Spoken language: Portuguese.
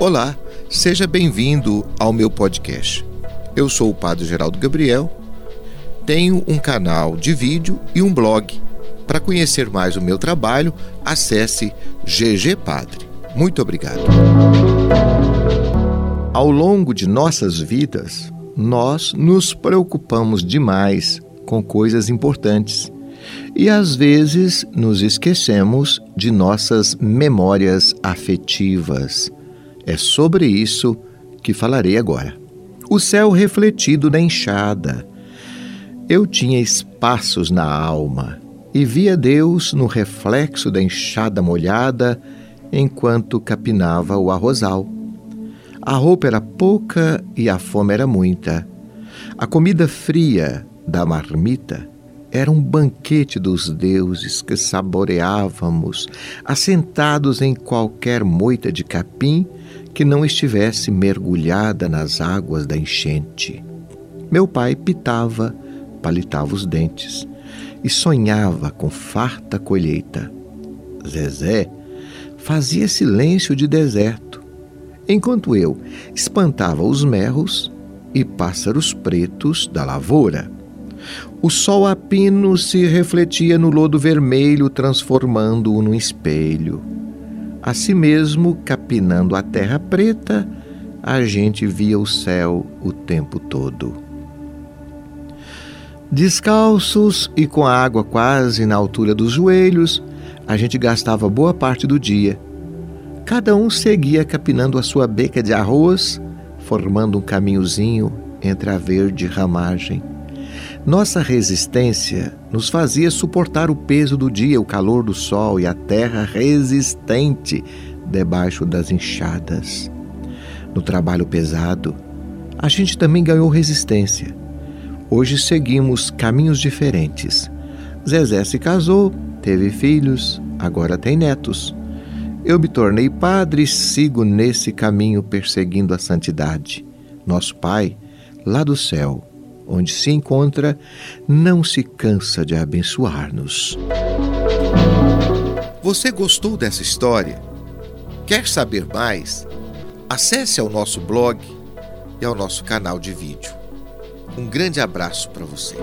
Olá, seja bem-vindo ao meu podcast. Eu sou o Padre Geraldo Gabriel, tenho um canal de vídeo e um blog. Para conhecer mais o meu trabalho, acesse GG Padre. Muito obrigado. Ao longo de nossas vidas, nós nos preocupamos demais com coisas importantes e às vezes nos esquecemos de nossas memórias afetivas. É sobre isso que falarei agora. O céu refletido na enxada. Eu tinha espaços na alma e via Deus no reflexo da enxada molhada enquanto capinava o arrozal. A roupa era pouca e a fome era muita. A comida fria da marmita era um banquete dos deuses que saboreávamos, assentados em qualquer moita de capim que não estivesse mergulhada nas águas da enchente. Meu pai pitava, palitava os dentes e sonhava com farta colheita. Zezé fazia silêncio de deserto, enquanto eu espantava os merros e pássaros pretos da lavoura. O sol a pino se refletia no lodo vermelho, transformando-o num espelho. Assim mesmo, capinando a terra preta, a gente via o céu o tempo todo. Descalços e com a água quase na altura dos joelhos, a gente gastava boa parte do dia. Cada um seguia capinando a sua beca de arroz, formando um caminhozinho entre a verde ramagem. Nossa resistência nos fazia suportar o peso do dia, o calor do sol e a terra resistente debaixo das enxadas. No trabalho pesado, a gente também ganhou resistência. Hoje seguimos caminhos diferentes. Zezé se casou, teve filhos, agora tem netos. Eu me tornei padre e sigo nesse caminho perseguindo a santidade. Nosso Pai, lá do céu, onde se encontra, não se cansa de abençoar-nos. Você gostou dessa história? Quer saber mais? Acesse ao nosso blog e ao nosso canal de vídeo. Um grande abraço para você.